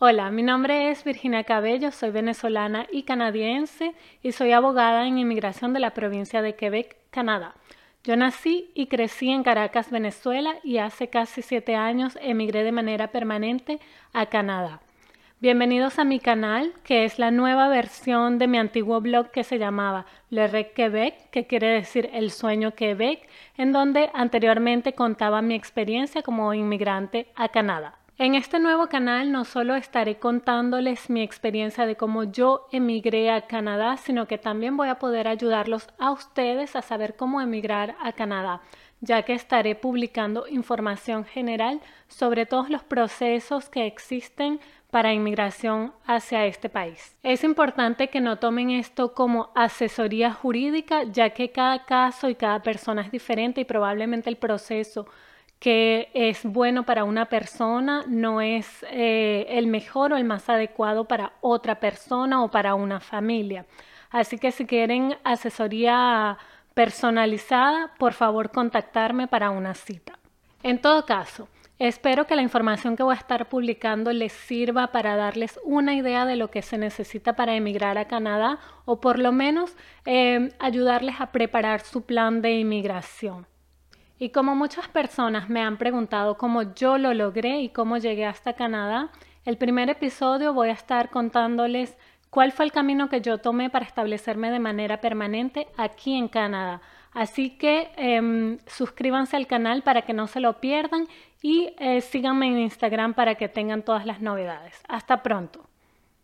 Hola, mi nombre es Virginia Cabello, soy venezolana y canadiense y soy abogada en inmigración de la provincia de Quebec, Canadá. Yo nací y crecí en Caracas, Venezuela y hace casi siete años emigré de manera permanente a Canadá. Bienvenidos a mi canal, que es la nueva versión de mi antiguo blog que se llamaba Le Rec Quebec, que quiere decir El Sueño Quebec, en donde anteriormente contaba mi experiencia como inmigrante a Canadá. En este nuevo canal no solo estaré contándoles mi experiencia de cómo yo emigré a Canadá, sino que también voy a poder ayudarlos a ustedes a saber cómo emigrar a Canadá, ya que estaré publicando información general sobre todos los procesos que existen para inmigración hacia este país. Es importante que no tomen esto como asesoría jurídica, ya que cada caso y cada persona es diferente y probablemente el proceso que es bueno para una persona no es eh, el mejor o el más adecuado para otra persona o para una familia. Así que si quieren asesoría personalizada, por favor contactarme para una cita. En todo caso, espero que la información que voy a estar publicando les sirva para darles una idea de lo que se necesita para emigrar a Canadá o por lo menos eh, ayudarles a preparar su plan de inmigración. Y como muchas personas me han preguntado cómo yo lo logré y cómo llegué hasta Canadá, el primer episodio voy a estar contándoles cuál fue el camino que yo tomé para establecerme de manera permanente aquí en Canadá. Así que em, suscríbanse al canal para que no se lo pierdan y eh, síganme en Instagram para que tengan todas las novedades. Hasta pronto.